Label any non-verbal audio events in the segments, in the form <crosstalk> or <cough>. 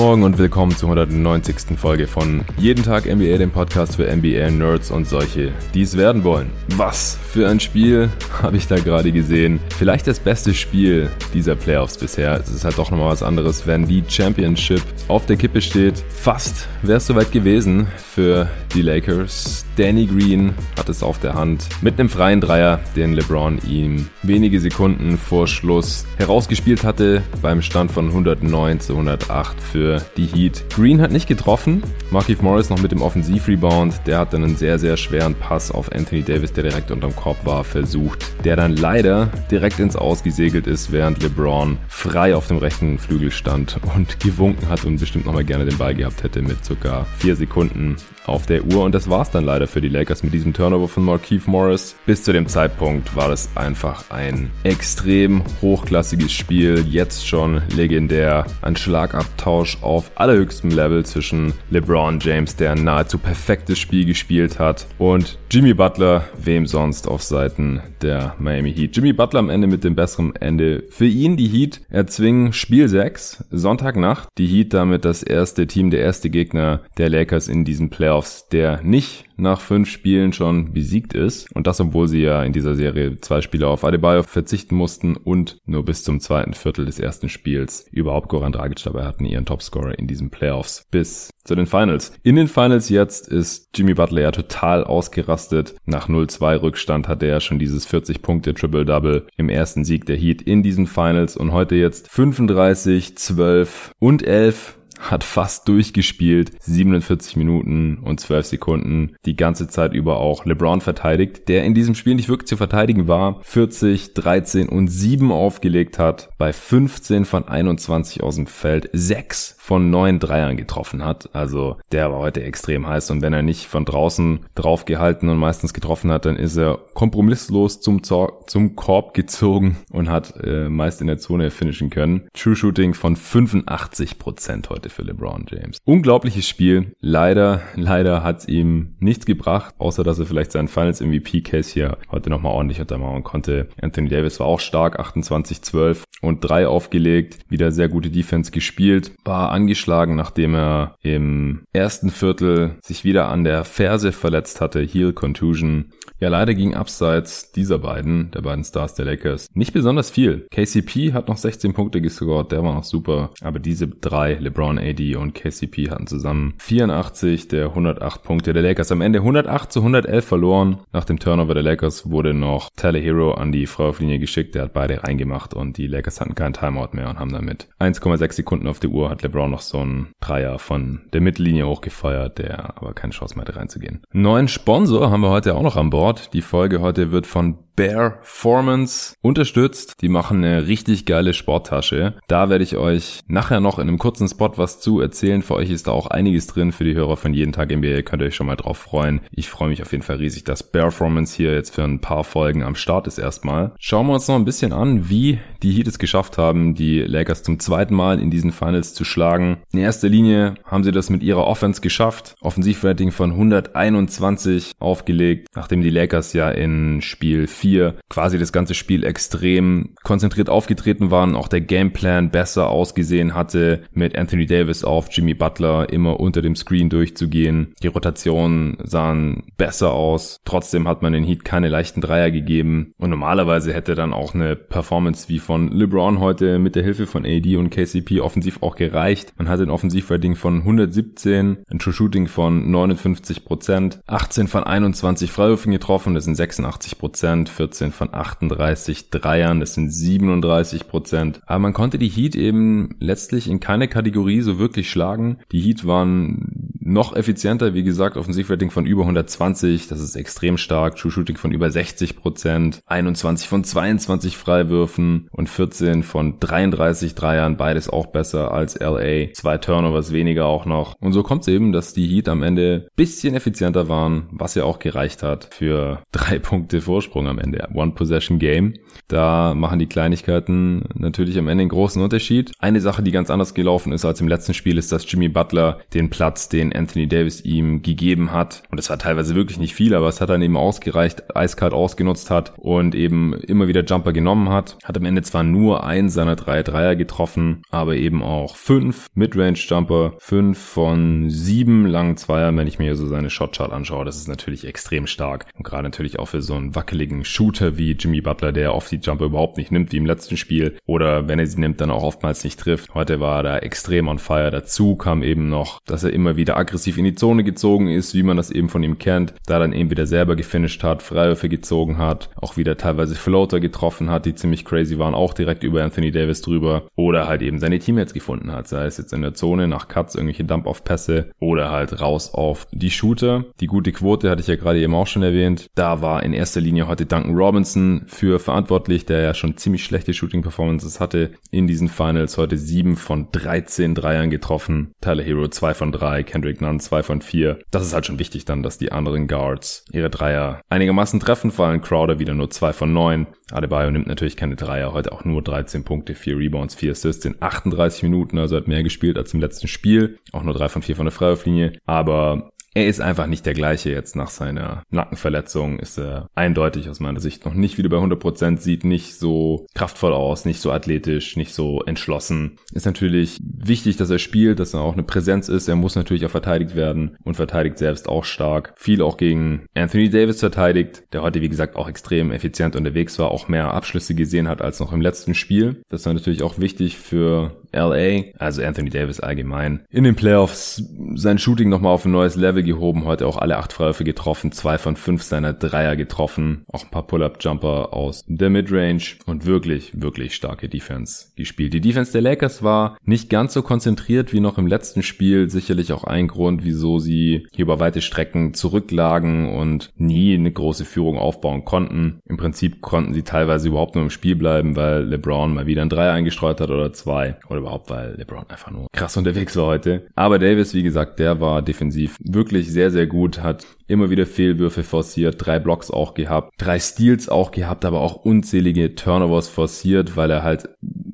Morgen und willkommen zur 190. Folge von Jeden Tag NBA, dem Podcast für NBA-Nerds und solche, die es werden wollen. Was für ein Spiel <laughs> habe ich da gerade gesehen. Vielleicht das beste Spiel dieser Playoffs bisher. Es ist halt doch nochmal was anderes, wenn die Championship auf der Kippe steht. Fast wäre es soweit gewesen für die Lakers. Danny Green hat es auf der Hand mit einem freien Dreier, den LeBron ihm wenige Sekunden vor Schluss herausgespielt hatte beim Stand von 109 zu 108 für die Heat. Green hat nicht getroffen. Markif Morris noch mit dem Offensivrebound. Der hat dann einen sehr, sehr schweren Pass auf Anthony Davis, der direkt unterm Korb war, versucht. Der dann leider direkt ins Ausgesegelt ist, während LeBron frei auf dem rechten Flügel stand und gewunken hat und bestimmt nochmal gerne den Ball gehabt hätte mit circa vier Sekunden auf der Uhr. Und das war's dann leider für die Lakers mit diesem Turnover von Markeith Morris. Bis zu dem Zeitpunkt war das einfach ein extrem hochklassiges Spiel. Jetzt schon legendär. Ein Schlagabtausch auf allerhöchstem Level zwischen LeBron James, der ein nahezu perfektes Spiel gespielt hat, und Jimmy Butler, wem sonst auf Seiten der Miami Heat. Jimmy Butler am Ende mit dem besseren Ende. Für ihn die Heat erzwingen Spiel 6, Sonntagnacht. Die Heat damit das erste Team, der erste Gegner der Lakers in diesen Playoffs, der nicht nach fünf Spielen schon besiegt ist. Und das, obwohl sie ja in dieser Serie zwei Spiele auf Adebayo verzichten mussten und nur bis zum zweiten Viertel des ersten Spiels überhaupt Goran Dragic dabei hatten, ihren Topscorer in diesen Playoffs bis zu den Finals. In den Finals jetzt ist Jimmy Butler ja total ausgerastet. Nach 0-2 Rückstand hatte er schon dieses 40 Punkte Triple-Double im ersten Sieg der Heat in diesen Finals und heute jetzt 35, 12 und 11 hat fast durchgespielt, 47 Minuten und 12 Sekunden, die ganze Zeit über auch LeBron verteidigt, der in diesem Spiel nicht wirklich zu verteidigen war, 40, 13 und 7 aufgelegt hat, bei 15 von 21 aus dem Feld, 6 von 9 Dreiern getroffen hat, also der war heute extrem heiß und wenn er nicht von draußen drauf gehalten und meistens getroffen hat, dann ist er kompromisslos zum, Zor zum Korb gezogen und hat äh, meist in der Zone finishen können. True Shooting von 85% heute für LeBron James. Unglaubliches Spiel. Leider, leider hat's ihm nichts gebracht, außer dass er vielleicht seinen Finals MVP Case hier heute nochmal ordentlich untermauern konnte. Anthony Davis war auch stark, 28-12 und 3 aufgelegt. Wieder sehr gute Defense gespielt. War angeschlagen, nachdem er im ersten Viertel sich wieder an der Ferse verletzt hatte. Heel Contusion. Ja, leider ging abseits dieser beiden, der beiden Stars der Lakers, nicht besonders viel. KCP hat noch 16 Punkte gescored, der war noch super. Aber diese drei, LeBron, AD und KCP hatten zusammen 84 der 108 Punkte der Lakers. Am Ende 108 zu 111 verloren. Nach dem Turnover der Lakers wurde noch Tyler Hero an die Freiwurflinie geschickt. Der hat beide reingemacht und die Lakers hatten keinen Timeout mehr und haben damit 1,6 Sekunden auf der Uhr hat LeBron noch so einen Dreier von der Mittellinie hochgefeuert, der aber keine Chance mehr hatte reinzugehen. Neuen Sponsor haben wir heute auch noch an Bord. Die Folge heute wird von Bearformance unterstützt. Die machen eine richtig geile Sporttasche. Da werde ich euch nachher noch in einem kurzen Spot was zu erzählen. Für euch ist da auch einiges drin für die Hörer von jeden Tag NBA. Könnt ihr euch schon mal drauf freuen. Ich freue mich auf jeden Fall riesig, dass Bearformance hier jetzt für ein paar Folgen am Start ist erstmal. Schauen wir uns noch ein bisschen an, wie die Heat es geschafft haben, die Lakers zum zweiten Mal in diesen Finals zu schlagen. In erster Linie haben sie das mit ihrer Offense geschafft. Offensivrating von 121 aufgelegt, nachdem die Lakers ja in Spiel 4 4 quasi das ganze Spiel extrem konzentriert aufgetreten waren, auch der Gameplan besser ausgesehen hatte, mit Anthony Davis auf Jimmy Butler immer unter dem Screen durchzugehen. Die Rotationen sahen besser aus. Trotzdem hat man den Heat keine leichten Dreier gegeben. Und normalerweise hätte dann auch eine Performance wie von LeBron heute mit der Hilfe von AD und KCP offensiv auch gereicht. Man hatte ein Offensivrating von 117, ein True Shooting von 59%, 18 von 21 Freiwürfen getroffen, das sind 86%, 14 von 38 Dreiern, das sind 37 Prozent. Aber man konnte die Heat eben letztlich in keine Kategorie so wirklich schlagen. Die Heat waren noch effizienter, wie gesagt, Offensivrating von über 120, das ist extrem stark, True Shooting von über 60 Prozent, 21 von 22 Freiwürfen und 14 von 33 Dreiern, beides auch besser als LA, zwei Turnovers weniger auch noch. Und so kommt es eben, dass die Heat am Ende bisschen effizienter waren, was ja auch gereicht hat für drei Punkte Vorsprung am Ende. One-Possession-Game. Da machen die Kleinigkeiten natürlich am Ende einen großen Unterschied. Eine Sache, die ganz anders gelaufen ist als im letzten Spiel, ist, dass Jimmy Butler den Platz, den Anthony Davis ihm gegeben hat. Und das war teilweise wirklich nicht viel, aber es hat dann eben ausgereicht, eiskalt ausgenutzt hat und eben immer wieder Jumper genommen hat. Hat am Ende zwar nur einen seiner drei Dreier getroffen, aber eben auch fünf Midrange-Jumper, fünf von sieben langen Zweiern, wenn ich mir so seine Shotchart anschaue. Das ist natürlich extrem stark. Und gerade natürlich auch für so einen wackeligen Shooter wie Jimmy Butler, der oft die Jumper überhaupt nicht nimmt, wie im letzten Spiel. Oder wenn er sie nimmt, dann auch oftmals nicht trifft. Heute war er da extrem on fire. Dazu kam eben noch, dass er immer wieder aggressiv in die Zone gezogen ist, wie man das eben von ihm kennt. Da dann eben wieder selber gefinisht hat, Freiwürfe gezogen hat, auch wieder teilweise Floater getroffen hat, die ziemlich crazy waren, auch direkt über Anthony Davis drüber. Oder halt eben seine Teammates gefunden hat. Sei es jetzt in der Zone nach Cuts, irgendwelche Dump-Off-Pässe oder halt raus auf die Shooter. Die gute Quote hatte ich ja gerade eben auch schon erwähnt. Da war in erster Linie heute Duncan Robinson für verantwortlich, der ja schon ziemlich schlechte Shooting-Performances hatte in diesen Finals. Heute 7 von 13 Dreiern getroffen. Tyler Hero 2 von 3, Kendrick Nunn 2 von 4. Das ist halt schon wichtig dann, dass die anderen Guards ihre Dreier einigermaßen treffen, vor allem Crowder wieder nur 2 von 9. Adebayo nimmt natürlich keine Dreier, heute auch nur 13 Punkte, 4 Rebounds, 4 Assists in 38 Minuten, also hat mehr gespielt als im letzten Spiel. Auch nur 3 von 4 von der Freiwurflinie. Aber er ist einfach nicht der gleiche jetzt nach seiner Nackenverletzung. Ist er eindeutig aus meiner Sicht noch nicht wieder bei 100%, Prozent, sieht nicht so kraftvoll aus, nicht so athletisch, nicht so entschlossen. Ist natürlich wichtig, dass er spielt, dass er auch eine Präsenz ist. Er muss natürlich auch verteidigt werden und verteidigt selbst auch stark. Viel auch gegen Anthony Davis verteidigt, der heute wie gesagt auch extrem effizient unterwegs war, auch mehr Abschlüsse gesehen hat als noch im letzten Spiel. Das war natürlich auch wichtig für LA, also Anthony Davis allgemein. In den Playoffs sein Shooting nochmal auf ein neues Level gehoben, heute auch alle acht Freiwürfe getroffen, zwei von fünf seiner Dreier getroffen, auch ein paar Pull-Up-Jumper aus der Midrange und wirklich, wirklich starke Defense gespielt. Die Defense der Lakers war nicht ganz so konzentriert wie noch im letzten Spiel, sicherlich auch ein Grund, wieso sie hier über weite Strecken zurücklagen und nie eine große Führung aufbauen konnten. Im Prinzip konnten sie teilweise überhaupt nur im Spiel bleiben, weil LeBron mal wieder ein Dreier eingestreut hat oder zwei oder überhaupt, weil LeBron einfach nur krass unterwegs war heute. Aber Davis, wie gesagt, der war defensiv wirklich sehr, sehr gut, hat immer wieder Fehlwürfe forciert, drei Blocks auch gehabt, drei Steals auch gehabt, aber auch unzählige Turnovers forciert, weil er halt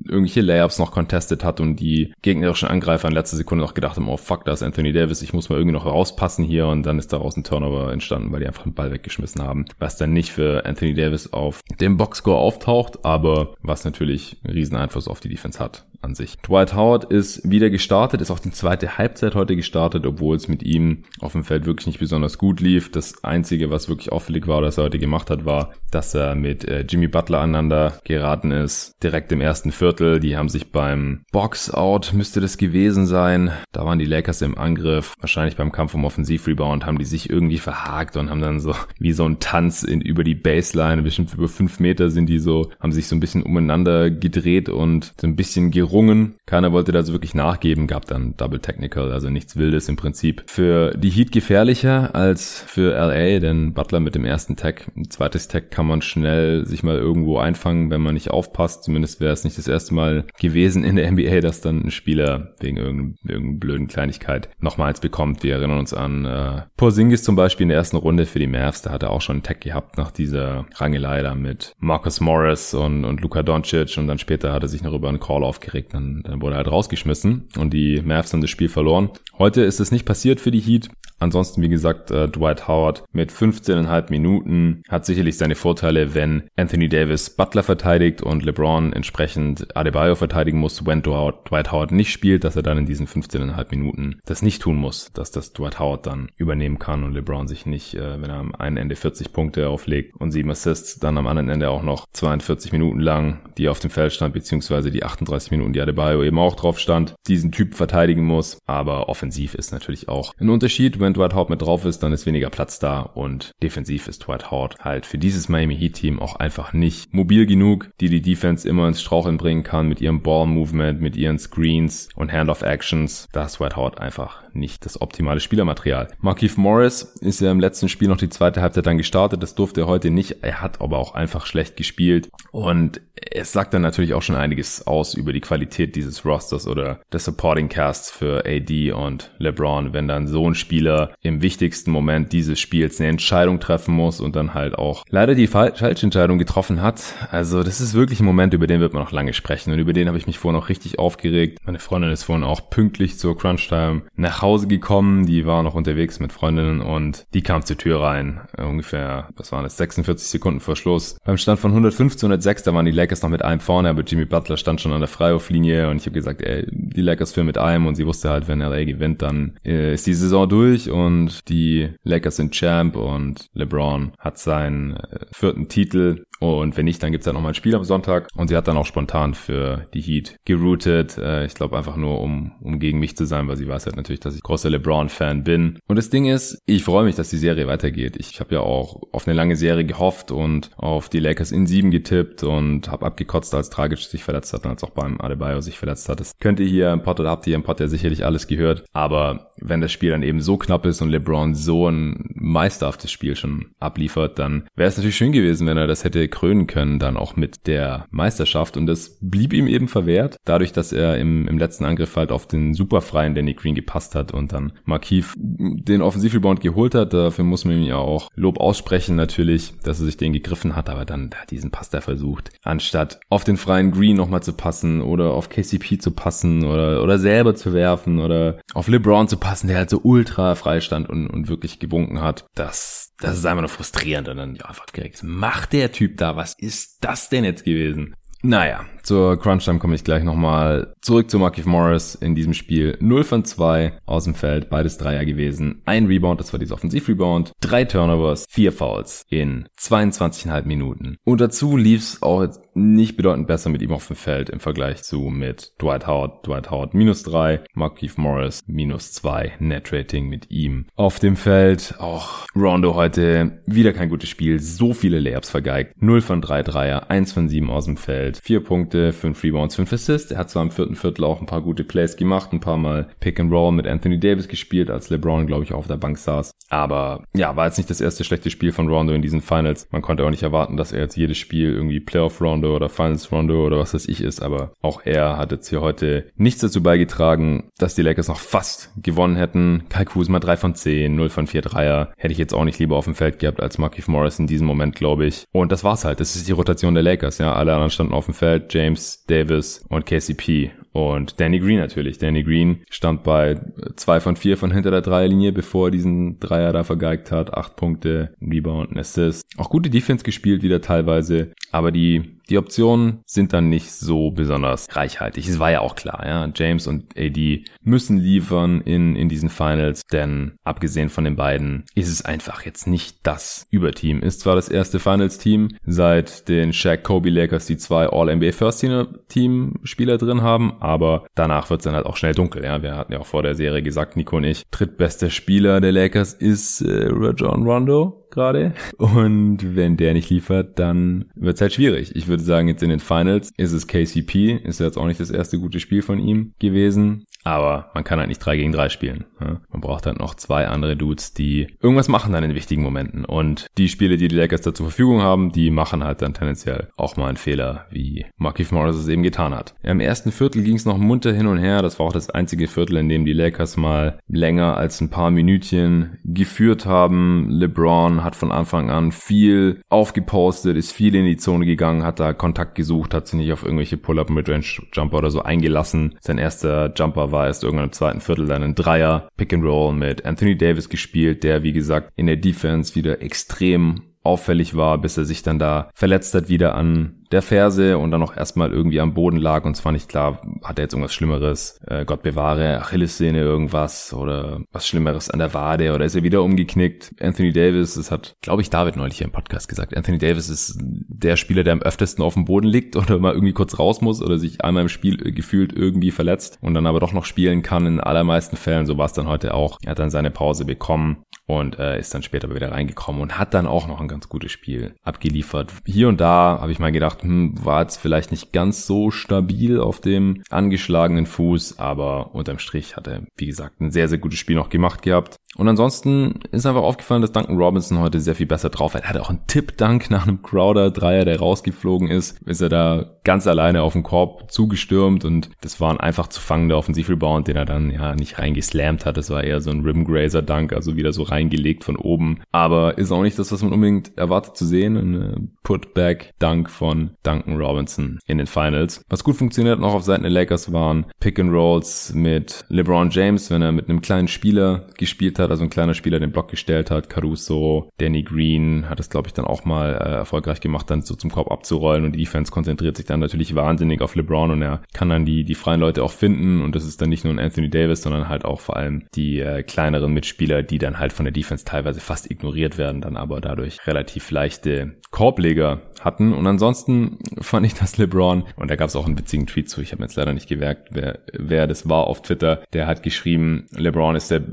irgendwelche Layups noch contestet hat und die gegnerischen Angreifer in letzter Sekunde noch gedacht haben, oh fuck, da ist Anthony Davis, ich muss mal irgendwie noch rauspassen hier und dann ist daraus ein Turnover entstanden, weil die einfach den Ball weggeschmissen haben, was dann nicht für Anthony Davis auf dem Boxscore auftaucht, aber was natürlich einen riesen Einfluss auf die Defense hat an sich. Dwight Howard ist wieder gestartet, ist auch die zweite Halbzeit heute gestartet, obwohl es mit ihm auf dem Feld wirklich nicht besonders gut lief. Das Einzige, was wirklich auffällig war, dass er heute gemacht hat, war, dass er mit äh, Jimmy Butler aneinander geraten ist. Direkt im ersten Viertel. Die haben sich beim Box-Out, müsste das gewesen sein. Da waren die Lakers im Angriff. Wahrscheinlich beim Kampf um Offensivrebound haben die sich irgendwie verhakt und haben dann so <laughs> wie so ein Tanz in, über die Baseline, bestimmt über fünf Meter sind die so, haben sich so ein bisschen umeinander gedreht und so ein bisschen gerungen. Keiner wollte da so wirklich nachgeben, gab dann Double Technical, also nichts Wildes im Prinzip. Für die Heat gefährlicher als für LA, denn Butler mit dem ersten Tag, ein zweites Tag kann man schnell sich mal irgendwo einfangen, wenn man nicht aufpasst. Zumindest wäre es nicht das erste Mal gewesen in der NBA, dass dann ein Spieler wegen irgendeiner blöden Kleinigkeit nochmals bekommt. Wir erinnern uns an äh, Porzingis zum Beispiel in der ersten Runde für die Mavs. Da hat er auch schon einen Tag gehabt nach dieser Rangelei da mit Marcus Morris und, und Luka Doncic und dann später hat er sich noch über einen Call aufgeregt. Dann, dann wurde er halt rausgeschmissen und die Mavs haben das Spiel verloren. Heute ist es nicht passiert für die Heat. Ansonsten, wie gesagt, äh, Dwight Howard mit 15,5 Minuten hat sicherlich seine Vorteile, wenn Anthony Davis Butler verteidigt und LeBron entsprechend Adebayo verteidigen muss, wenn Dwight Howard nicht spielt, dass er dann in diesen 15,5 Minuten das nicht tun muss, dass das Dwight Howard dann übernehmen kann und LeBron sich nicht, äh, wenn er am einen Ende 40 Punkte auflegt und 7 Assists, dann am anderen Ende auch noch 42 Minuten lang, die auf dem Feld stand, beziehungsweise die 38 Minuten, die Adebayo eben auch drauf stand, diesen Typ verteidigen muss. Aber offensiv ist natürlich auch ein Unterschied, wenn Dwight Howard mit drauf ist, dann ist weniger Platz da und defensiv ist Dwight Howard halt für dieses Miami Heat Team auch einfach nicht mobil genug, die die Defense immer ins Straucheln bringen kann mit ihrem Ball Movement, mit ihren Screens und Handoff Actions. Da ist Dwight Howard einfach nicht das optimale Spielermaterial. Markeith Morris ist ja im letzten Spiel noch die zweite Halbzeit dann gestartet. Das durfte er heute nicht. Er hat aber auch einfach schlecht gespielt. Und es sagt dann natürlich auch schon einiges aus über die Qualität dieses Rosters oder des Supporting Casts für AD und LeBron, wenn dann so ein Spieler im wichtigsten Moment dieses Spiels eine Entscheidung treffen muss und dann halt auch leider die falsche Entscheidung getroffen hat. Also das ist wirklich ein Moment, über den wird man noch lange sprechen und über den habe ich mich vorhin auch richtig aufgeregt. Meine Freundin ist vorhin auch pünktlich zur Crunch Time nach Hause gekommen, die war noch unterwegs mit Freundinnen und die kam zur Tür rein, ungefähr, was waren das, 46 Sekunden vor Schluss. Beim Stand von 105 zu 106, da waren die Lakers noch mit einem vorne, aber Jimmy Butler stand schon an der Freiwurflinie und ich habe gesagt, ey, die Lakers führen mit einem und sie wusste halt, wenn LA gewinnt, dann äh, ist die Saison durch und die Lakers sind Champ und LeBron hat seinen äh, vierten Titel und wenn nicht, dann gibt's ja nochmal ein Spiel am Sonntag. Und sie hat dann auch spontan für die Heat geroutet. Äh, ich glaube einfach nur, um, um gegen mich zu sein, weil sie weiß halt natürlich, dass ich großer LeBron-Fan bin. Und das Ding ist, ich freue mich, dass die Serie weitergeht. Ich habe ja auch auf eine lange Serie gehofft und auf die Lakers in sieben getippt und habe abgekotzt, als Tragisch sich verletzt hat und als auch beim Adebayo sich verletzt hat. Das könnt ihr hier im Pod oder habt ihr im Pod ja sicherlich alles gehört. Aber wenn das Spiel dann eben so knapp ist und LeBron so ein meisterhaftes Spiel schon abliefert, dann wäre es natürlich schön gewesen, wenn er das hätte krönen können, dann auch mit der Meisterschaft. Und das blieb ihm eben verwehrt, dadurch, dass er im, im letzten Angriff halt auf den superfreien Danny Green gepasst hat und dann Markief den Offensivrebound geholt hat. Dafür muss man ihm ja auch Lob aussprechen natürlich, dass er sich den gegriffen hat, aber dann hat diesen Pass da versucht, anstatt auf den freien Green nochmal zu passen oder auf KCP zu passen oder, oder selber zu werfen oder auf LeBron zu passen, der halt so ultra frei stand und, und wirklich gewunken hat. Das, das ist einfach nur frustrierend und dann, ja, direkt, macht der Typ da? Was ist das denn jetzt gewesen? Naja, zur Crunch-Time komme ich gleich nochmal. Zurück zu Markif Morris in diesem Spiel. 0 von 2 aus dem Feld, beides Dreier gewesen. Ein Rebound, das war dieser Offensiv-Rebound. Drei Turnovers, vier Fouls in 22,5 Minuten. Und dazu lief es auch jetzt nicht bedeutend besser mit ihm auf dem Feld im Vergleich zu mit Dwight Howard. Dwight Howard minus 3, Markif Morris minus 2. Net-Rating mit ihm auf dem Feld. Auch Rondo heute wieder kein gutes Spiel. So viele Layups vergeigt. 0 von 3 Dreier, 1 von 7 aus dem Feld. Vier Punkte, fünf Rebounds, fünf Assists. Er hat zwar im vierten Viertel auch ein paar gute Plays gemacht, ein paar Mal Pick and Roll mit Anthony Davis gespielt, als LeBron, glaube ich, auch auf der Bank saß. Aber ja, war jetzt nicht das erste schlechte Spiel von Rondo in diesen Finals. Man konnte auch nicht erwarten, dass er jetzt jedes Spiel irgendwie Playoff Rondo oder Finals Rondo oder was weiß ich ist, aber auch er hat jetzt hier heute nichts dazu beigetragen, dass die Lakers noch fast gewonnen hätten. Kai Kuzma 3 von 10, 0 von 4 Dreier. Hätte ich jetzt auch nicht lieber auf dem Feld gehabt als Markif Morris in diesem Moment, glaube ich. Und das war's halt. Das ist die Rotation der Lakers, ja. Alle anderen standen auf dem Feld, James, Davis und KCP. Und Danny Green natürlich. Danny Green stand bei zwei von vier von hinter der Dreierlinie, bevor er diesen Dreier da vergeigt hat. Acht Punkte, Rebound, Assist. Auch gute Defense gespielt wieder teilweise. Aber die die Optionen sind dann nicht so besonders reichhaltig. Es war ja auch klar, ja. James und AD müssen liefern in, in diesen Finals, denn abgesehen von den beiden ist es einfach jetzt nicht das Überteam. Ist zwar das erste Finals-Team seit den Shaq Kobe Lakers, die zwei All-NBA First-Team-Spieler drin haben, aber danach wird es dann halt auch schnell dunkel, ja. Wir hatten ja auch vor der Serie gesagt, Nico und ich, drittbester Spieler der Lakers ist äh, Rajon Rondo gerade. Und wenn der nicht liefert, dann wird's halt schwierig. Ich würde sagen, jetzt in den Finals ist es KCP. Ist jetzt auch nicht das erste gute Spiel von ihm gewesen. Aber man kann halt nicht 3 gegen 3 spielen. Man braucht halt noch zwei andere Dudes, die irgendwas machen dann in wichtigen Momenten. Und die Spiele, die die Lakers da zur Verfügung haben, die machen halt dann tendenziell auch mal einen Fehler, wie Markif Morris es eben getan hat. Im ersten Viertel ging es noch munter hin und her. Das war auch das einzige Viertel, in dem die Lakers mal länger als ein paar Minütchen geführt haben. LeBron hat von Anfang an viel aufgepostet, ist viel in die Zone gegangen, hat da Kontakt gesucht, hat sich nicht auf irgendwelche Pull-Up Midrange Jumper oder so eingelassen. Sein erster Jumper war erst irgendwann im zweiten Viertel dann ein Dreier Pick and Roll mit Anthony Davis gespielt, der wie gesagt in der Defense wieder extrem auffällig war, bis er sich dann da verletzt hat wieder an der Ferse und dann noch erstmal irgendwie am Boden lag und zwar nicht klar, hat er jetzt irgendwas Schlimmeres, äh, Gott bewahre, Achillessehne irgendwas oder was Schlimmeres an der Wade oder ist er wieder umgeknickt. Anthony Davis, das hat, glaube ich, David neulich hier im Podcast gesagt, Anthony Davis ist der Spieler, der am öftesten auf dem Boden liegt oder mal irgendwie kurz raus muss oder sich einmal im Spiel gefühlt irgendwie verletzt und dann aber doch noch spielen kann in allermeisten Fällen. So war es dann heute auch. Er hat dann seine Pause bekommen und äh, ist dann später wieder reingekommen und hat dann auch noch ein ganz gutes Spiel abgeliefert. Hier und da habe ich mal gedacht, gedacht, hm, war jetzt vielleicht nicht ganz so stabil auf dem angeschlagenen Fuß, aber unterm Strich hat er, wie gesagt, ein sehr, sehr gutes Spiel noch gemacht gehabt. Und ansonsten ist einfach aufgefallen, dass Duncan Robinson heute sehr viel besser drauf hat. Er hatte auch einen Tipp-Dunk nach einem Crowder-Dreier, der rausgeflogen ist. Ist er da ganz alleine auf den Korb zugestürmt und das war ein einfach zu fangender Offensiv-Rebound, den er dann ja nicht reingeslammt hat. Das war eher so ein Rim-Grazer-Dunk, also wieder so reingelegt von oben. Aber ist auch nicht das, was man unbedingt erwartet zu sehen. Ein äh, Putback-Dunk von Duncan Robinson in den Finals. Was gut funktioniert noch auf Seiten der Lakers waren Pick-and-Rolls mit LeBron James, wenn er mit einem kleinen Spieler gespielt hat, also ein kleiner Spieler den Block gestellt hat. Caruso, Danny Green hat es, glaube ich, dann auch mal äh, erfolgreich gemacht, dann so zum Korb abzurollen und die Defense konzentriert sich dann natürlich wahnsinnig auf LeBron und er kann dann die, die freien Leute auch finden und das ist dann nicht nur ein Anthony Davis, sondern halt auch vor allem die äh, kleineren Mitspieler, die dann halt von der Defense teilweise fast ignoriert werden, dann aber dadurch relativ leichte Korbleger hatten. Und ansonsten fand ich, dass LeBron, und da gab es auch einen witzigen Tweet zu, ich habe jetzt leider nicht gemerkt, wer, wer das war auf Twitter, der hat geschrieben, LeBron ist der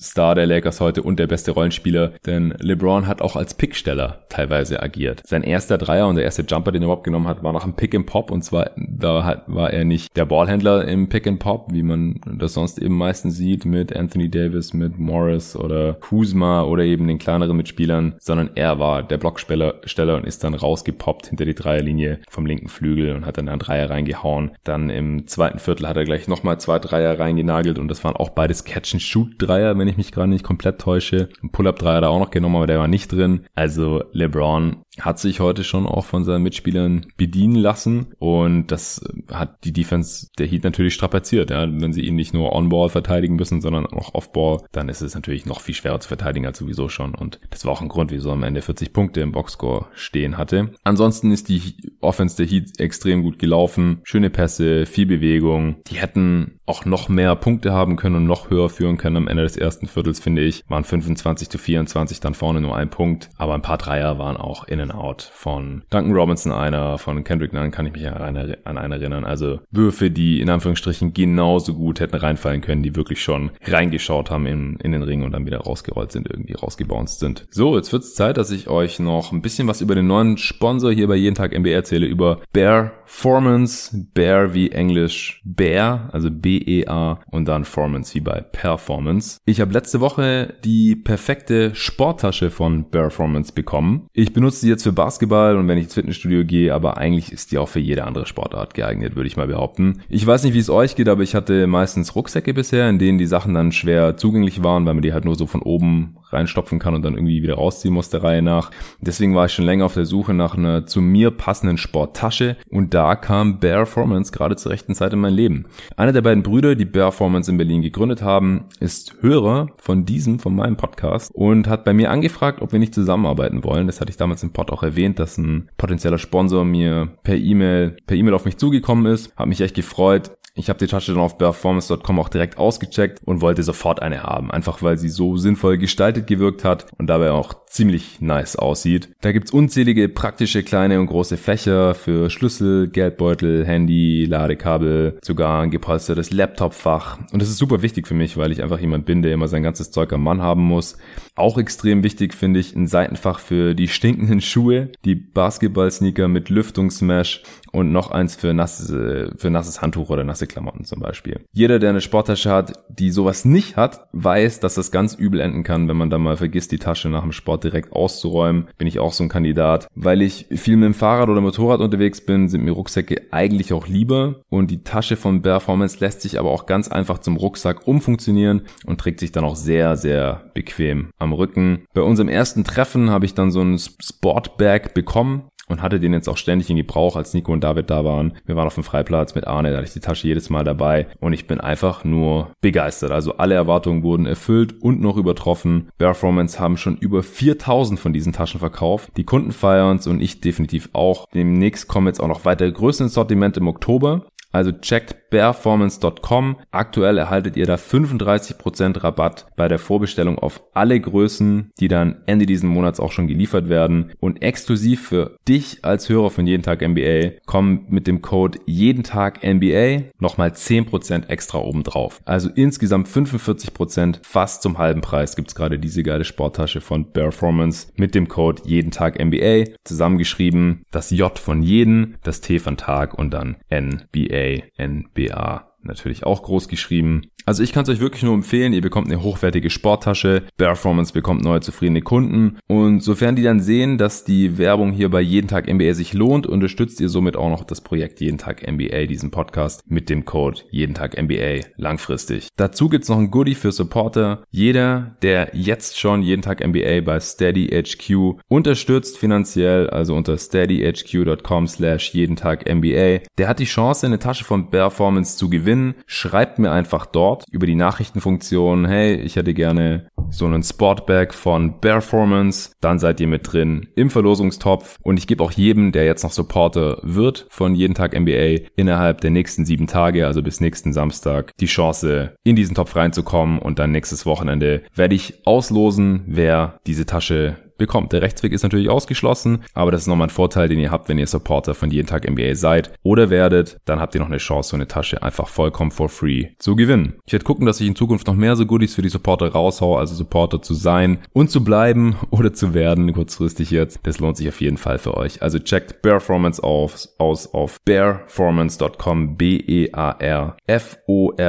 Star der Lakers heute und der beste Rollenspieler, denn LeBron hat auch als Picksteller teilweise agiert. Sein erster Dreier und der erste Jumper, den er überhaupt genommen hat, war nach einem Pick and Pop und zwar da hat, war er nicht der Ballhändler im Pick and Pop, wie man das sonst eben meistens sieht mit Anthony Davis, mit Morris oder Kuzma oder eben den kleineren Mitspielern, sondern er war der Blocksteller und ist dann rausgepoppt hinter die Dreierlinie vom linken Flügel und hat dann einen Dreier reingehauen. Dann im zweiten Viertel hat er gleich nochmal zwei Dreier reingenagelt und das waren auch beides Catch-and-Shoot-Dreier, wenn ich mich gerade nicht komplett täusche. Ein Pull-Up-Dreier er auch noch genommen, aber der war nicht drin. Also LeBron hat sich heute schon auch von seinen Mitspielern bedienen lassen und das hat die Defense der Heat natürlich strapaziert. Ja. Wenn sie ihn nicht nur on-ball verteidigen müssen, sondern auch off-ball, dann ist es natürlich noch viel schwerer zu verteidigen als sowieso schon und das war auch ein Grund, wieso am Ende 40 Punkte im Boxscore stehen hatte. Ansonsten ist die Offense der Heat extrem gut gelaufen, schöne Pässe, viel Bewegung. Die hätten auch noch mehr Punkte haben können und noch höher führen können am Ende des ersten Viertels, finde ich. Waren 25 zu 24 dann vorne nur ein Punkt, aber ein paar Dreier waren auch in and out von Duncan Robinson einer, von Kendrick Nunn kann ich mich an einen, erinnern. Also Würfe, die in Anführungsstrichen genauso gut hätten reinfallen können, die wirklich schon reingeschaut haben in, in den Ring und dann wieder rausgerollt sind, irgendwie rausgebounced sind. So, jetzt wird's Zeit, dass ich euch noch ein bisschen was über den neuen Sponsor hier bei Jeden Tag NBA erzähle, über Bear Formance, Bear wie Englisch Bear, also B-E-A und dann Formance wie bei Performance. Ich habe letzte Woche die perfekte Sporttasche von Bear Formance bekommen. Ich benutze sie jetzt für Basketball und wenn ich ins Fitnessstudio gehe, aber eigentlich ist die auch für jede andere Sportart geeignet, würde ich mal behaupten. Ich weiß nicht, wie es euch geht, aber ich hatte meistens Rucksäcke bisher, in denen die Sachen dann schwer zugänglich waren, weil man die halt nur so von oben reinstopfen kann und dann irgendwie wieder rausziehen muss der Reihe nach. Deswegen war ich schon länger auf der Suche nach einer zu mir passenden Sporttasche und da kam Bear Formance gerade zur rechten Zeit in mein Leben. Einer der beiden Brüder, die Bear Formance in Berlin gegründet haben, ist Hörer von diesem, von meinem Podcast und hat bei mir angefragt, ob wir nicht zusammenarbeiten wollen. Das hatte ich damals im Pod auch erwähnt, dass ein potenzieller Sponsor mir per E-Mail, per E-Mail auf mich zugekommen ist. Hat mich echt gefreut. Ich habe die Tasche dann auf performance.com auch direkt ausgecheckt und wollte sofort eine haben, einfach weil sie so sinnvoll gestaltet gewirkt hat und dabei auch ziemlich nice aussieht. Da gibt's unzählige praktische kleine und große Fächer für Schlüssel, Geldbeutel, Handy, Ladekabel, sogar ein gepolstertes Laptopfach. Und das ist super wichtig für mich, weil ich einfach jemand bin, der immer sein ganzes Zeug am Mann haben muss. Auch extrem wichtig finde ich ein Seitenfach für die stinkenden Schuhe, die Basketball-Sneaker mit Lüftungsmesh und noch eins für, nasse, für nasses Handtuch oder nasse Klamotten zum Beispiel. Jeder, der eine Sporttasche hat, die sowas nicht hat, weiß, dass das ganz übel enden kann, wenn man dann mal vergisst, die Tasche nach dem Sport direkt auszuräumen. Bin ich auch so ein Kandidat. Weil ich viel mit dem Fahrrad oder Motorrad unterwegs bin, sind mir Rucksäcke eigentlich auch lieber. Und die Tasche von Performance lässt sich aber auch ganz einfach zum Rucksack umfunktionieren und trägt sich dann auch sehr, sehr bequem am Rücken. Bei unserem ersten Treffen habe ich dann so ein Sportbag bekommen und hatte den jetzt auch ständig in Gebrauch, als Nico und David da waren. Wir waren auf dem Freiplatz mit Arne, da hatte ich die Tasche jedes Mal dabei und ich bin einfach nur begeistert. Also alle Erwartungen wurden erfüllt und noch übertroffen. Performance haben schon über 4000 von diesen Taschen verkauft. Die Kunden feiern's und ich definitiv auch. Demnächst kommen jetzt auch noch weitere Größen ins Sortiment im Oktober. Also checkt performance.com. Aktuell erhaltet ihr da 35% Rabatt bei der Vorbestellung auf alle Größen, die dann Ende diesen Monats auch schon geliefert werden. Und exklusiv für dich als Hörer von Jeden Tag NBA kommen mit dem Code Jeden Tag NBA nochmal 10% extra obendrauf. Also insgesamt 45% fast zum halben Preis gibt's gerade diese geile Sporttasche von Performance mit dem Code Jeden Tag NBA zusammengeschrieben. Das J von jeden, das T von Tag und dann NBA NBA, NBA natürlich auch groß geschrieben. Also ich kann es euch wirklich nur empfehlen, ihr bekommt eine hochwertige Sporttasche, Performance bekommt neue zufriedene Kunden und sofern die dann sehen, dass die Werbung hier bei Jeden Tag NBA sich lohnt, unterstützt ihr somit auch noch das Projekt Jeden Tag NBA, diesen Podcast mit dem Code Jeden Tag NBA langfristig. Dazu gibt's noch ein Goodie für Supporter. Jeder, der jetzt schon Jeden Tag NBA bei Steady HQ unterstützt finanziell, also unter steadyhq.com slash jeden Tag NBA, der hat die Chance, eine Tasche von Performance zu gewinnen. Schreibt mir einfach dort über die Nachrichtenfunktion, hey, ich hätte gerne so einen Sportbag von Performance. Dann seid ihr mit drin im Verlosungstopf und ich gebe auch jedem, der jetzt noch Supporter wird von jeden Tag NBA innerhalb der nächsten sieben Tage, also bis nächsten Samstag, die Chance, in diesen Topf reinzukommen und dann nächstes Wochenende werde ich auslosen, wer diese Tasche bekommt. Der Rechtsweg ist natürlich ausgeschlossen, aber das ist nochmal ein Vorteil, den ihr habt, wenn ihr Supporter von jeden Tag NBA seid oder werdet. Dann habt ihr noch eine Chance, so eine Tasche einfach vollkommen for free zu gewinnen. Ich werde gucken, dass ich in Zukunft noch mehr so Goodies für die Supporter raushaue, also Supporter zu sein und zu bleiben <laughs> oder zu werden, kurzfristig jetzt. Das lohnt sich auf jeden Fall für euch. Also checkt Bearformance aus, aus auf bearformance.com, B-E-A-R F-O-R-M-A-N-C-E.com.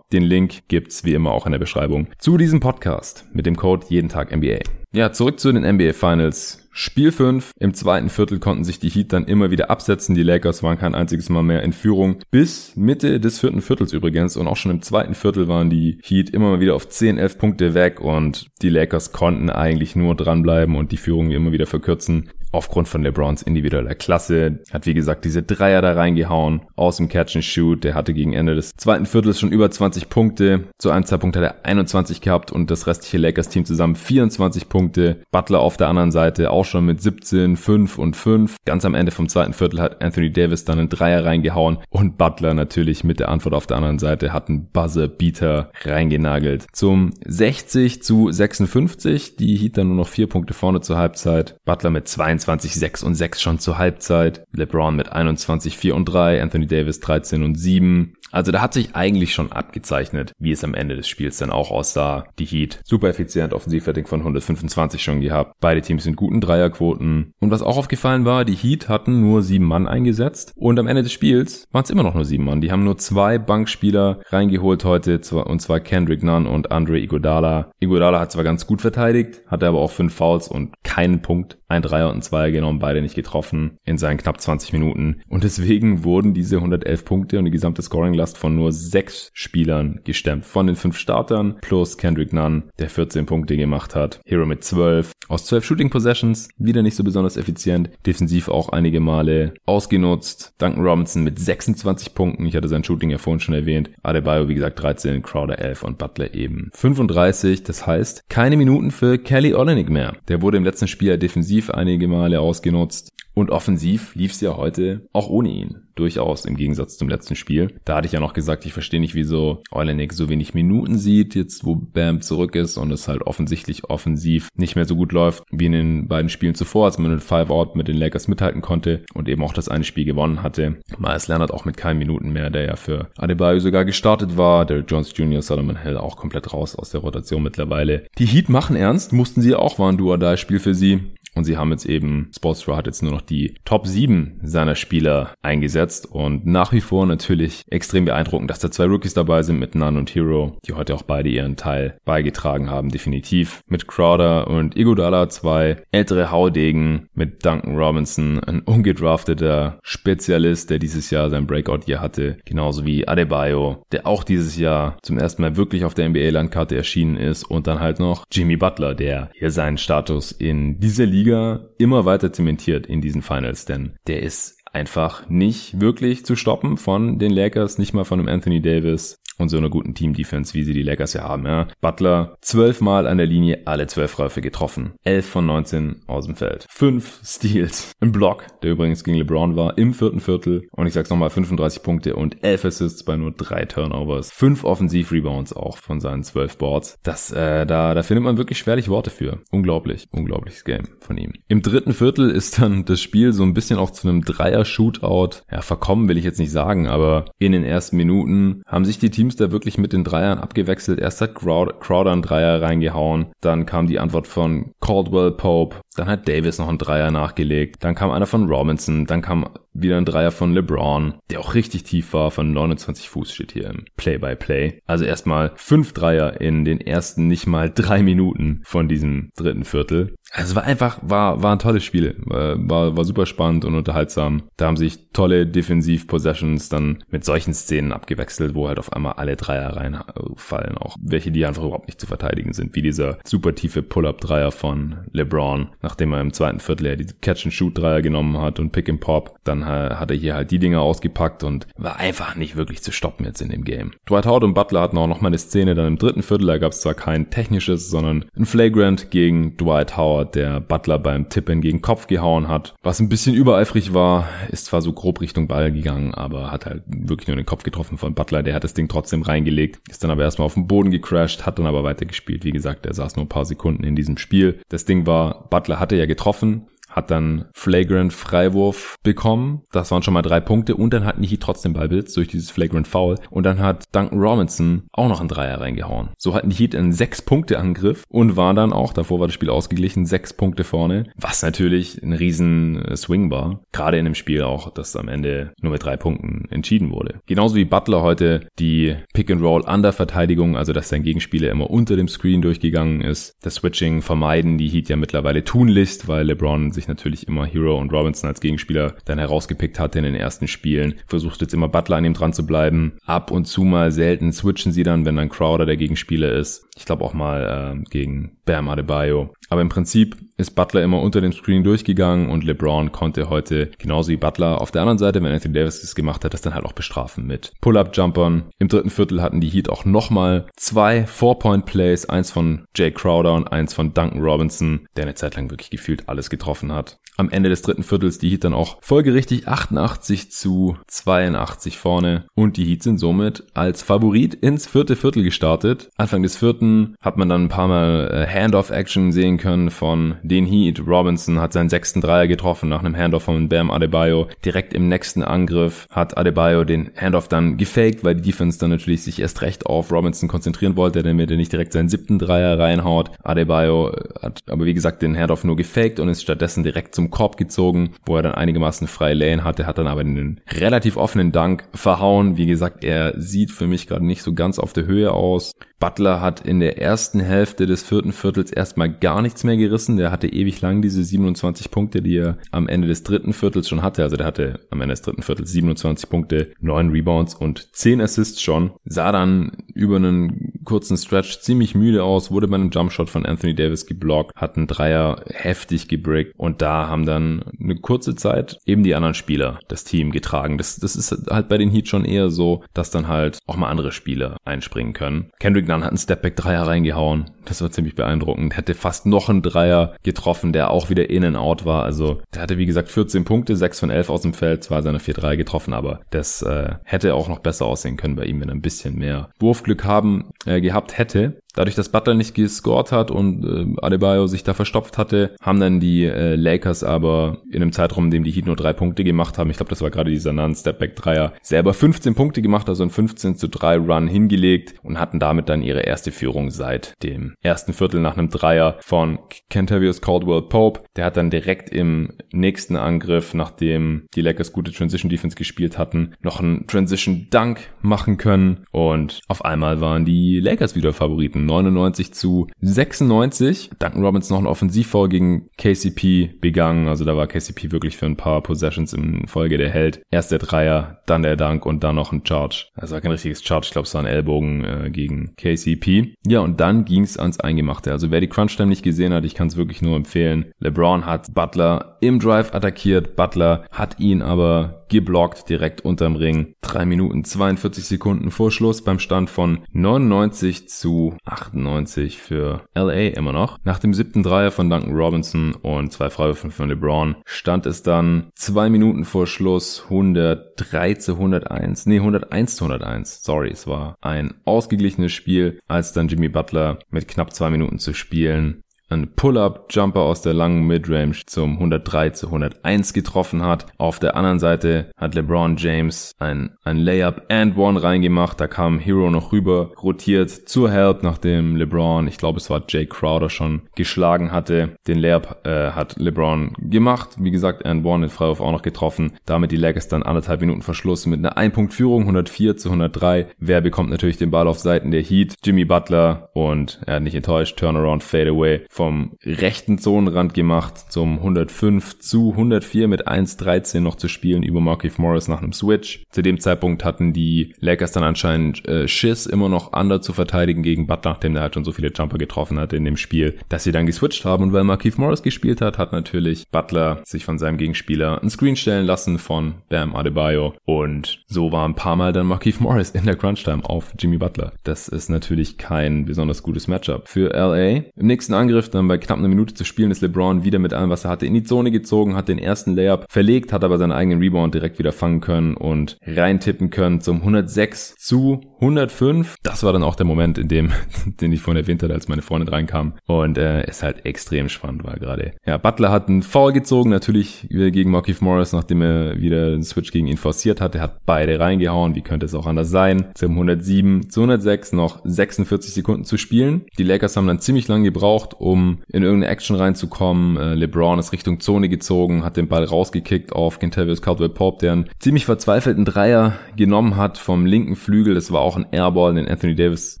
Den Link gibt's wie immer auch in der Beschreibung zu diesem Podcast mit dem Code Code jeden Tag NBA. Ja, zurück zu den NBA Finals. Spiel 5. Im zweiten Viertel konnten sich die Heat dann immer wieder absetzen. Die Lakers waren kein einziges Mal mehr in Führung. Bis Mitte des vierten Viertels übrigens. Und auch schon im zweiten Viertel waren die Heat immer mal wieder auf 10, 11 Punkte weg. Und die Lakers konnten eigentlich nur dranbleiben und die Führung immer wieder verkürzen aufgrund von LeBrons individueller Klasse. Hat wie gesagt diese Dreier da reingehauen aus dem Catch and Shoot. Der hatte gegen Ende des zweiten Viertels schon über 20 Punkte. Zu einem Zeitpunkt hat er 21 gehabt und das restliche Lakers-Team zusammen 24 Punkte. Butler auf der anderen Seite auch schon mit 17, 5 und 5. Ganz am Ende vom zweiten Viertel hat Anthony Davis dann einen Dreier reingehauen und Butler natürlich mit der Antwort auf der anderen Seite hat einen Buzzer-Beater reingenagelt. Zum 60 zu 56. Die Heat dann nur noch vier Punkte vorne zur Halbzeit. Butler mit 22 21, 6 und 6 schon zur Halbzeit. LeBron mit 21, 4 und 3, Anthony Davis 13 und 7. Also da hat sich eigentlich schon abgezeichnet, wie es am Ende des Spiels dann auch aussah. Die Heat super effizient, Offensivrating von 125 schon gehabt. Beide Teams sind guten Dreierquoten. Und was auch aufgefallen war, die Heat hatten nur sieben Mann eingesetzt. Und am Ende des Spiels waren es immer noch nur sieben Mann. Die haben nur zwei Bankspieler reingeholt heute, und zwar Kendrick Nunn und Andre Iguodala. Iguodala hat zwar ganz gut verteidigt, hatte aber auch fünf Fouls und keinen Punkt. Ein Dreier und ein Zweier genommen, beide nicht getroffen in seinen knapp 20 Minuten. Und deswegen wurden diese 111 Punkte und die gesamte Scoring Last von nur sechs Spielern gestemmt. Von den fünf Startern plus Kendrick Nunn, der 14 Punkte gemacht hat. Hero mit 12. Aus 12 Shooting Possessions, wieder nicht so besonders effizient. Defensiv auch einige Male ausgenutzt. Duncan Robinson mit 26 Punkten. Ich hatte sein Shooting ja vorhin schon erwähnt. Adebayo, wie gesagt, 13, Crowder 11 und Butler eben 35. Das heißt, keine Minuten für Kelly Olynyk mehr. Der wurde im letzten Spiel defensiv einige Male ausgenutzt. Und offensiv lief es ja heute auch ohne ihn. Durchaus im Gegensatz zum letzten Spiel. Da hatte ich ja noch gesagt, ich verstehe nicht, wieso Olenek so wenig Minuten sieht, jetzt wo Bam zurück ist und es halt offensichtlich offensiv nicht mehr so gut läuft wie in den beiden Spielen zuvor, als man mit Five Out mit den Lakers mithalten konnte und eben auch das eine Spiel gewonnen hatte. Miles Leonard auch mit keinen Minuten mehr, der ja für Adebayo sogar gestartet war. Der Jones Jr., Solomon Hill auch komplett raus aus der Rotation mittlerweile. Die Heat machen ernst, mussten sie auch, war ein Duo-Die-Spiel für sie. Und sie haben jetzt eben, Sportsra hat jetzt nur noch die Top 7 seiner Spieler eingesetzt. Und nach wie vor natürlich extrem beeindruckend, dass da zwei Rookies dabei sind mit Nunn und Hero, die heute auch beide ihren Teil beigetragen haben, definitiv. Mit Crowder und Igodala zwei ältere Haudegen, mit Duncan Robinson, ein ungedrafteter Spezialist, der dieses Jahr sein Breakout hier hatte, genauso wie Adebayo, der auch dieses Jahr zum ersten Mal wirklich auf der NBA-Landkarte erschienen ist. Und dann halt noch Jimmy Butler, der hier seinen Status in dieser Liga Liga immer weiter zementiert in diesen Finals, denn der ist einfach nicht wirklich zu stoppen von den Lakers, nicht mal von dem Anthony Davis und so einer guten Team-Defense, wie sie die Lakers ja haben. Ja. Butler zwölfmal an der Linie, alle zwölf Räufe getroffen. Elf von 19 aus dem Feld. Fünf Steals. Ein Block, der übrigens gegen LeBron war, im vierten Viertel. Und ich sag's nochmal, 35 Punkte und elf Assists bei nur drei Turnovers. Fünf Offensiv-Rebounds auch von seinen zwölf Boards. Das, äh, da, da findet man wirklich schwerlich Worte für. Unglaublich. Unglaubliches Game von ihm. Im dritten Viertel ist dann das Spiel so ein bisschen auch zu einem Dreier-Shootout. Ja, verkommen will ich jetzt nicht sagen, aber in den ersten Minuten haben sich die Teams Teams da wirklich mit den Dreiern abgewechselt. Erst hat Crowder einen Dreier reingehauen, dann kam die Antwort von Caldwell Pope, dann hat Davis noch einen Dreier nachgelegt, dann kam einer von Robinson, dann kam wieder ein Dreier von LeBron, der auch richtig tief war, von 29 Fuß steht hier im Play-by-Play. -play. Also erstmal fünf Dreier in den ersten nicht mal drei Minuten von diesem dritten Viertel. Also es war einfach, war, war ein tolles Spiel. War, war super spannend und unterhaltsam. Da haben sich tolle Defensiv-Possessions dann mit solchen Szenen abgewechselt, wo halt auf einmal alle Dreier reinfallen. Auch welche, die einfach überhaupt nicht zu verteidigen sind. Wie dieser super tiefe Pull-Up-Dreier von LeBron, nachdem er im zweiten Viertel ja die Catch-and-Shoot-Dreier genommen hat und Pick-and-Pop. Dann hat er hier halt die Dinger ausgepackt und war einfach nicht wirklich zu stoppen jetzt in dem Game. Dwight Howard und Butler hatten auch noch mal eine Szene dann im dritten Viertel. Da gab es zwar kein technisches, sondern ein Flagrant gegen Dwight Howard, der Butler beim Tippen gegen Kopf gehauen hat. Was ein bisschen übereifrig war, ist zwar so grob Richtung Ball gegangen, aber hat halt wirklich nur den Kopf getroffen von Butler. Der hat das Ding trotzdem reingelegt, ist dann aber erstmal auf den Boden gecrashed, hat dann aber weitergespielt. Wie gesagt, er saß nur ein paar Sekunden in diesem Spiel. Das Ding war, Butler hatte ja getroffen, hat dann Flagrant Freiwurf bekommen. Das waren schon mal drei Punkte und dann hat Nichi trotzdem Ballbesitz durch dieses Flagrant Foul und dann hat Duncan Robinson auch noch einen Dreier reingehauen. So hatten die Heat einen sechs Punkte Angriff und war dann auch, davor war das Spiel ausgeglichen, sechs Punkte vorne, was natürlich ein riesen äh, Swing war. Gerade in dem Spiel auch, das am Ende nur mit drei Punkten entschieden wurde. Genauso wie Butler heute die Pick and Roll Under Verteidigung, also dass sein Gegenspieler immer unter dem Screen durchgegangen ist. Das Switching vermeiden die Heat ja mittlerweile tunlichst, weil LeBron sich sich natürlich immer Hero und Robinson als Gegenspieler dann herausgepickt hatte in den ersten Spielen. Versucht jetzt immer Butler an ihm dran zu bleiben. Ab und zu mal selten switchen sie dann, wenn dann Crowder der Gegenspieler ist. Ich glaube auch mal äh, gegen Bam Adebayo. Aber im Prinzip ist Butler immer unter dem Screen durchgegangen und LeBron konnte heute genauso wie Butler auf der anderen Seite, wenn Anthony Davis das gemacht hat, das dann halt auch bestrafen mit Pull-Up-Jumpern. Im dritten Viertel hatten die Heat auch nochmal zwei Four-Point-Plays, eins von Jay Crowder und eins von Duncan Robinson, der eine Zeit lang wirklich gefühlt alles getroffen hat. hat. Am Ende des dritten Viertels die Heat dann auch folgerichtig 88 zu 82 vorne und die Heat sind somit als Favorit ins vierte Viertel gestartet. Anfang des vierten hat man dann ein paar Mal äh, Handoff-Action sehen können von den Heat. Robinson hat seinen sechsten Dreier getroffen nach einem Handoff von Bam Adebayo. Direkt im nächsten Angriff hat Adebayo den Handoff dann gefaked, weil die Defense dann natürlich sich erst recht auf Robinson konzentrieren wollte, damit er nicht direkt seinen siebten Dreier reinhaut. Adebayo hat aber wie gesagt den Handoff nur gefaked und ist stattdessen direkt zum Korb gezogen, wo er dann einigermaßen freie Lane hatte, hat dann aber einen relativ offenen Dank verhauen. Wie gesagt, er sieht für mich gerade nicht so ganz auf der Höhe aus. Butler hat in der ersten Hälfte des vierten Viertels erstmal gar nichts mehr gerissen. Der hatte ewig lang diese 27 Punkte, die er am Ende des dritten Viertels schon hatte. Also der hatte am Ende des dritten Viertels 27 Punkte, 9 Rebounds und 10 Assists schon. Sah dann über einen kurzen Stretch ziemlich müde aus, wurde bei einem Jumpshot von Anthony Davis geblockt, hat einen Dreier heftig gebrickt und da haben dann eine kurze Zeit eben die anderen Spieler das Team getragen. Das, das ist halt bei den Heat schon eher so, dass dann halt auch mal andere Spieler einspringen können. Kendrick Nunn hat einen Stepback-Dreier reingehauen. Das war ziemlich beeindruckend. Hätte fast noch einen Dreier getroffen, der auch wieder in and out war. Also der hatte wie gesagt 14 Punkte, 6 von 11 aus dem Feld, zwar seine 4-3 getroffen, aber das äh, hätte auch noch besser aussehen können bei ihm, wenn er ein bisschen mehr Wurfglück haben äh, gehabt hätte. Dadurch, dass Butler nicht gescored hat und äh, Adebayo sich da verstopft hatte, haben dann die äh, Lakers aber in einem Zeitraum, in dem die Heat nur drei Punkte gemacht haben, ich glaube, das war gerade dieser Nan Stepback Dreier, selber 15 Punkte gemacht, also ein 15 zu 3 Run hingelegt und hatten damit dann ihre erste Führung seit dem ersten Viertel nach einem Dreier von Kentavious Caldwell Pope. Der hat dann direkt im nächsten Angriff, nachdem die Lakers gute Transition Defense gespielt hatten, noch einen Transition Dunk machen können und auf einmal waren die Lakers wieder Favoriten. 99 zu 96. Duncan Robinson noch ein Offensivfoul gegen KCP begangen. Also da war KCP wirklich für ein paar Possessions in Folge der Held. Erst der Dreier, dann der Dank und dann noch ein Charge. Also kein richtiges Charge. Ich glaube, es war ein Ellbogen äh, gegen KCP. Ja, und dann ging es ans Eingemachte. Also wer die Crunch-Time nicht gesehen hat, ich kann es wirklich nur empfehlen. LeBron hat Butler im Drive attackiert. Butler hat ihn aber geblockt direkt unterm Ring. 3 Minuten 42 Sekunden vor Schluss beim Stand von 99 zu 98 für LA immer noch. Nach dem siebten Dreier von Duncan Robinson und zwei Freiwürfen von LeBron stand es dann 2 Minuten vor Schluss 103 zu 101. Nee, 101 zu 101. Sorry, es war ein ausgeglichenes Spiel, als dann Jimmy Butler mit knapp zwei Minuten zu spielen einen Pull-Up-Jumper aus der langen Midrange zum 103 zu 101 getroffen hat. Auf der anderen Seite hat LeBron James ein, ein Layup and One reingemacht. Da kam Hero noch rüber, rotiert zur Help, nachdem LeBron, ich glaube es war Jay Crowder schon geschlagen hatte. Den Layup äh, hat LeBron gemacht. Wie gesagt, and One in Freiwurf auch noch getroffen. Damit die Lakers dann anderthalb Minuten Verschluss mit einer Ein-Punkt-Führung 104 zu 103. Wer bekommt natürlich den Ball auf Seiten der Heat? Jimmy Butler und er hat nicht enttäuscht. Turnaround Fadeaway vom rechten Zonenrand gemacht zum 105 zu 104 mit 1,13 noch zu spielen über Markif Morris nach einem Switch. Zu dem Zeitpunkt hatten die Lakers dann anscheinend äh, Schiss, immer noch under zu verteidigen gegen Butler, nachdem er halt schon so viele Jumper getroffen hatte in dem Spiel, dass sie dann geswitcht haben. Und weil Markif Morris gespielt hat, hat natürlich Butler sich von seinem Gegenspieler ein Screen stellen lassen von Bam Adebayo. Und so war ein paar Mal dann Markif Morris in der Crunch-Time auf Jimmy Butler. Das ist natürlich kein besonders gutes Matchup für LA. Im nächsten Angriff, dann bei knapp einer Minute zu spielen, ist LeBron wieder mit allem, was er hatte, in die Zone gezogen, hat den ersten Layup verlegt, hat aber seinen eigenen Rebound direkt wieder fangen können und reintippen können zum 106 zu 105. Das war dann auch der Moment, in dem, <laughs> den ich vorhin erwähnt hatte, als meine Freundin reinkam. Und äh, ist halt extrem spannend war gerade. Ja, Butler hat einen Foul gezogen, natürlich gegen Markif Morris, nachdem er wieder den Switch gegen ihn forciert hat. Er hat beide reingehauen. Wie könnte es auch anders sein? Zum 107 zu 106 noch 46 Sekunden zu spielen. Die Lakers haben dann ziemlich lange gebraucht, um in irgendeine Action reinzukommen. Äh, LeBron ist Richtung Zone gezogen, hat den Ball rausgekickt auf Kentavious Caldwell-Pope, der einen ziemlich verzweifelten Dreier genommen hat vom linken Flügel. Das war auch ein Airball, den Anthony Davis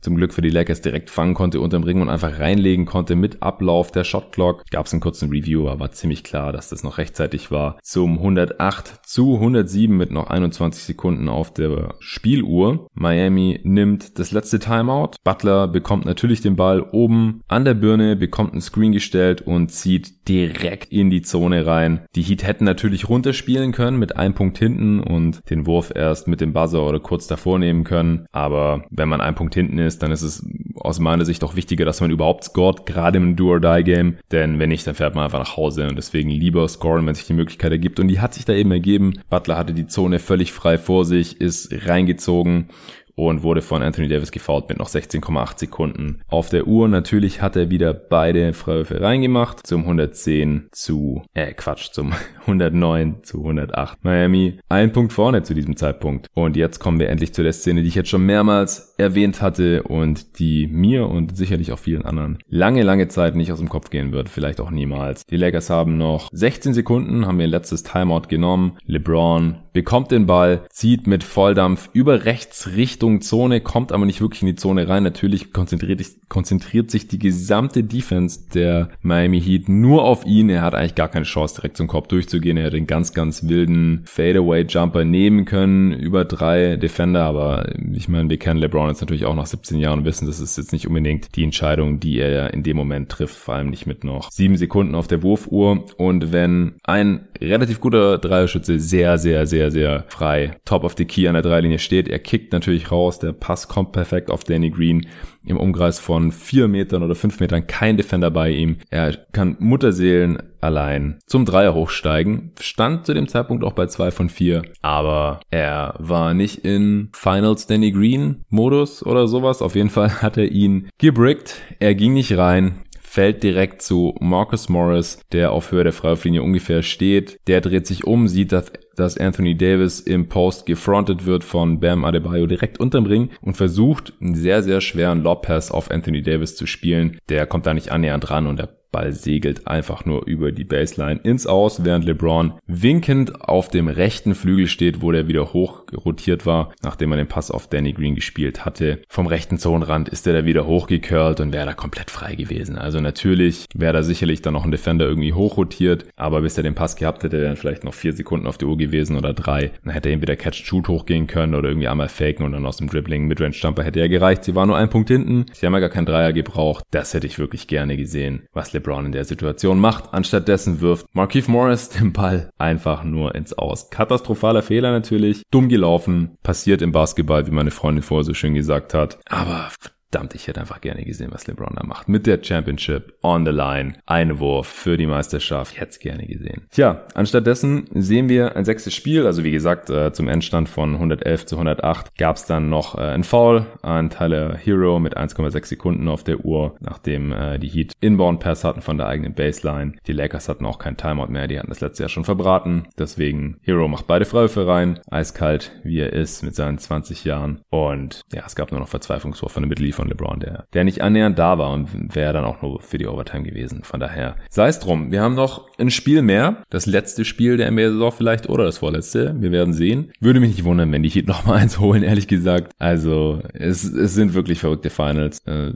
zum Glück für die Lakers direkt fangen konnte unterm Ring und einfach reinlegen konnte mit Ablauf der Shotclock. Gab es einen kurzen Review, aber war ziemlich klar, dass das noch rechtzeitig war. Zum 108 zu 107 mit noch 21 Sekunden auf der Spieluhr. Miami nimmt das letzte Timeout. Butler bekommt natürlich den Ball oben an der Birne, bekommt einen Screen gestellt und zieht direkt in die Zone rein. Die Heat hätten natürlich runterspielen können mit einem Punkt hinten und den Wurf erst mit dem Buzzer oder kurz davor nehmen können. Aber wenn man einen Punkt hinten ist, dann ist es aus meiner Sicht auch wichtiger, dass man überhaupt scored, gerade im Do-or-Die-Game. Denn wenn nicht, dann fährt man einfach nach Hause und deswegen lieber scoren, wenn sich die Möglichkeit ergibt. Und die hat sich da eben ergeben. Butler hatte die Zone völlig frei vor sich, ist reingezogen und wurde von Anthony Davis gefoult mit noch 16,8 Sekunden auf der Uhr. Natürlich hat er wieder beide Freiwürfe reingemacht zum 110 zu, äh Quatsch, zum <laughs> 109 zu 108. Miami ein Punkt vorne zu diesem Zeitpunkt. Und jetzt kommen wir endlich zu der Szene, die ich jetzt schon mehrmals erwähnt hatte und die mir und sicherlich auch vielen anderen lange, lange Zeit nicht aus dem Kopf gehen wird. Vielleicht auch niemals. Die Lakers haben noch 16 Sekunden, haben ihr letztes Timeout genommen. LeBron bekommt den Ball, zieht mit Volldampf über rechts Richtung Zone, kommt aber nicht wirklich in die Zone rein. Natürlich konzentriert, konzentriert sich die gesamte Defense der Miami Heat nur auf ihn. Er hat eigentlich gar keine Chance, direkt zum Korb durchzugehen. Er hätte den ganz, ganz wilden Fadeaway-Jumper nehmen können über drei Defender, aber ich meine, wir kennen LeBron jetzt natürlich auch nach 17 Jahren und wissen, das ist jetzt nicht unbedingt die Entscheidung, die er in dem Moment trifft, vor allem nicht mit noch sieben Sekunden auf der Wurfuhr. Und wenn ein relativ guter Dreierschütze sehr, sehr, sehr, sehr frei top of the key an der Dreilinie steht. Er kickt natürlich raus, der Pass kommt perfekt auf Danny Green im Umkreis von vier Metern oder fünf Metern kein Defender bei ihm. Er kann Mutterseelen allein zum Dreier hochsteigen. Stand zu dem Zeitpunkt auch bei zwei von vier, aber er war nicht in Finals Danny Green Modus oder sowas. Auf jeden Fall hat er ihn gebrickt. Er ging nicht rein fällt direkt zu Marcus Morris, der auf Höhe der Freiwurflinie ungefähr steht. Der dreht sich um, sieht, dass, dass Anthony Davis im Post gefrontet wird von Bam Adebayo direkt unterm Ring und versucht einen sehr, sehr schweren Lobpass auf Anthony Davis zu spielen. Der kommt da nicht annähernd ran und der Ball segelt einfach nur über die Baseline ins Aus, während LeBron winkend auf dem rechten Flügel steht, wo der wieder hoch rotiert war, nachdem er den Pass auf Danny Green gespielt hatte. Vom rechten Zonenrand ist er da wieder hochgecurlt und wäre da komplett frei gewesen. Also natürlich wäre da sicherlich dann noch ein Defender irgendwie hochrotiert, aber bis er den Pass gehabt hätte, wären vielleicht noch vier Sekunden auf der Uhr gewesen oder drei. Dann hätte er entweder Catch-Shoot hochgehen können oder irgendwie einmal faken und dann aus dem Dribbling Midrange-Stumper hätte er gereicht. Sie war nur ein Punkt hinten. Sie haben ja gar keinen Dreier gebraucht. Das hätte ich wirklich gerne gesehen, was LeBron LeBron in der Situation macht. Anstattdessen wirft Markeith Morris den Ball einfach nur ins Aus. Katastrophaler Fehler natürlich. Dumm gelaufen. Passiert im Basketball, wie meine Freundin vorher so schön gesagt hat. Aber verdammt, ich hätte einfach gerne gesehen, was LeBron da macht. Mit der Championship on the line, Einwurf für die Meisterschaft. Ich hätte es gerne gesehen. Tja, anstattdessen sehen wir ein sechstes Spiel. Also wie gesagt, äh, zum Endstand von 111 zu 108 gab es dann noch äh, ein Foul an Tyler Hero mit 1,6 Sekunden auf der Uhr, nachdem äh, die Heat Inbound Pass hatten von der eigenen Baseline. Die Lakers hatten auch kein Timeout mehr, die hatten das letzte Jahr schon verbraten. Deswegen Hero macht beide Freiwürfe rein, eiskalt wie er ist mit seinen 20 Jahren. Und ja, es gab nur noch Verzweiflungswurf von der Mittellinie von LeBron, der, der nicht annähernd da war und wäre dann auch nur für die Overtime gewesen. Von daher sei es drum. Wir haben noch ein Spiel mehr. Das letzte Spiel der NBA-Saison vielleicht oder das vorletzte. Wir werden sehen. Würde mich nicht wundern, wenn die Heat noch mal eins holen, ehrlich gesagt. Also es, es sind wirklich verrückte Finals. Äh,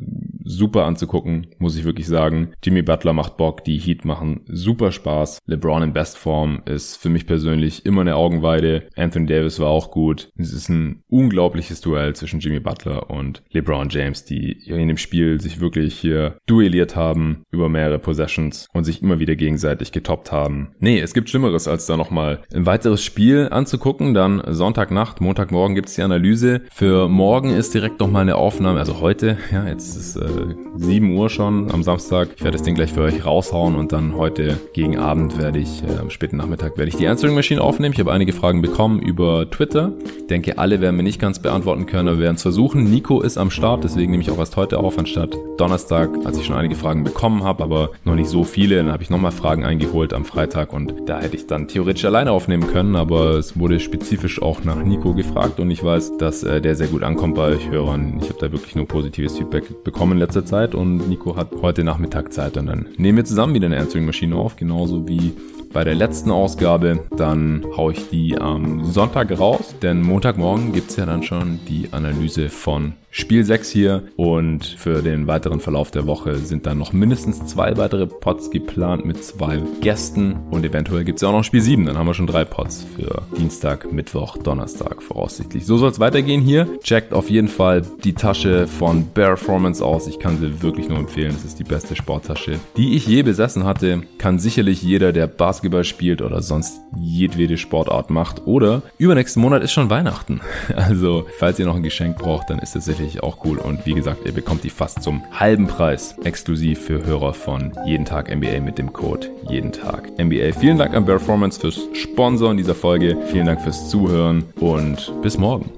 super anzugucken, muss ich wirklich sagen. Jimmy Butler macht Bock, die Heat machen super Spaß. LeBron in Bestform ist für mich persönlich immer eine Augenweide. Anthony Davis war auch gut. Es ist ein unglaubliches Duell zwischen Jimmy Butler und LeBron James, die in dem Spiel sich wirklich hier duelliert haben über mehrere Possessions und sich immer wieder gegenseitig getoppt haben. Nee, es gibt Schlimmeres, als da nochmal ein weiteres Spiel anzugucken. Dann Sonntagnacht, Montagmorgen gibt's die Analyse. Für morgen ist direkt nochmal eine Aufnahme, also heute, ja, jetzt ist äh, 7 Uhr schon am Samstag. Ich werde das Ding gleich für euch raushauen und dann heute gegen Abend werde ich, äh, am späten Nachmittag werde ich die Answering Machine aufnehmen. Ich habe einige Fragen bekommen über Twitter. Ich denke, alle werden wir nicht ganz beantworten können, aber wir werden es versuchen. Nico ist am Start, deswegen nehme ich auch erst heute auf, anstatt Donnerstag, als ich schon einige Fragen bekommen habe, aber noch nicht so viele. Dann habe ich nochmal Fragen eingeholt am Freitag und da hätte ich dann theoretisch alleine aufnehmen können, aber es wurde spezifisch auch nach Nico gefragt und ich weiß, dass äh, der sehr gut ankommt bei euch Hörern. Ich habe da wirklich nur positives Feedback bekommen letzter Zeit und Nico hat heute Nachmittag Zeit und dann nehmen wir zusammen wieder eine Answering-Maschine auf, genauso wie bei der letzten Ausgabe. Dann haue ich die am Sonntag raus, denn Montagmorgen gibt es ja dann schon die Analyse von Spiel 6 hier und für den weiteren Verlauf der Woche sind dann noch mindestens zwei weitere Pots geplant mit zwei Gästen und eventuell gibt es ja auch noch Spiel 7, dann haben wir schon drei Pots für Dienstag, Mittwoch, Donnerstag voraussichtlich. So soll es weitergehen hier. Checkt auf jeden Fall die Tasche von Performance aus. Ich kann sie wirklich nur empfehlen. Es ist die beste Sporttasche, die ich je besessen hatte. Kann sicherlich jeder, der Basketball spielt oder sonst jedwede Sportart macht. Oder übernächsten Monat ist schon Weihnachten. <laughs> Also, falls ihr noch ein Geschenk braucht, dann ist es tatsächlich auch cool. Und wie gesagt, ihr bekommt die fast zum halben Preis exklusiv für Hörer von Jeden Tag NBA mit dem Code Jeden Tag NBA. Vielen Dank an Performance fürs Sponsoren dieser Folge. Vielen Dank fürs Zuhören und bis morgen.